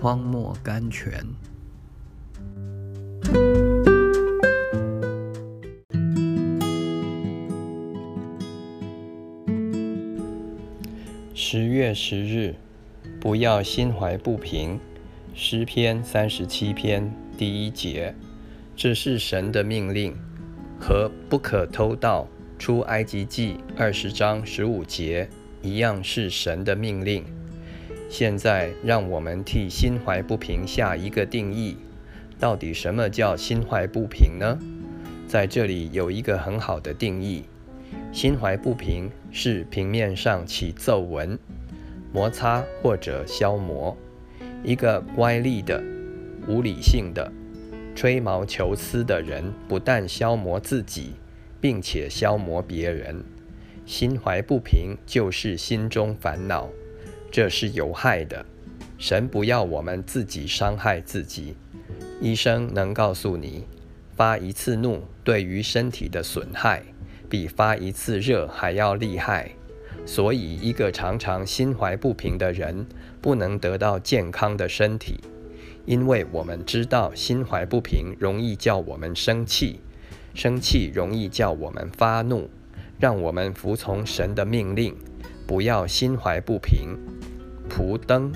荒漠甘泉。十月十日，不要心怀不平。诗篇三十七篇第一节，这是神的命令，和不可偷盗出埃及记二十章十五节一样，是神的命令。现在，让我们替心怀不平下一个定义：到底什么叫心怀不平呢？在这里有一个很好的定义：心怀不平是平面上起皱纹、摩擦或者消磨。一个乖戾的、无理性的、吹毛求疵的人，不但消磨自己，并且消磨别人。心怀不平就是心中烦恼。这是有害的。神不要我们自己伤害自己。医生能告诉你，发一次怒对于身体的损害，比发一次热还要厉害。所以，一个常常心怀不平的人，不能得到健康的身体，因为我们知道，心怀不平容易叫我们生气，生气容易叫我们发怒。让我们服从神的命令，不要心怀不平。蒲灯